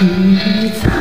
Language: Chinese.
你在。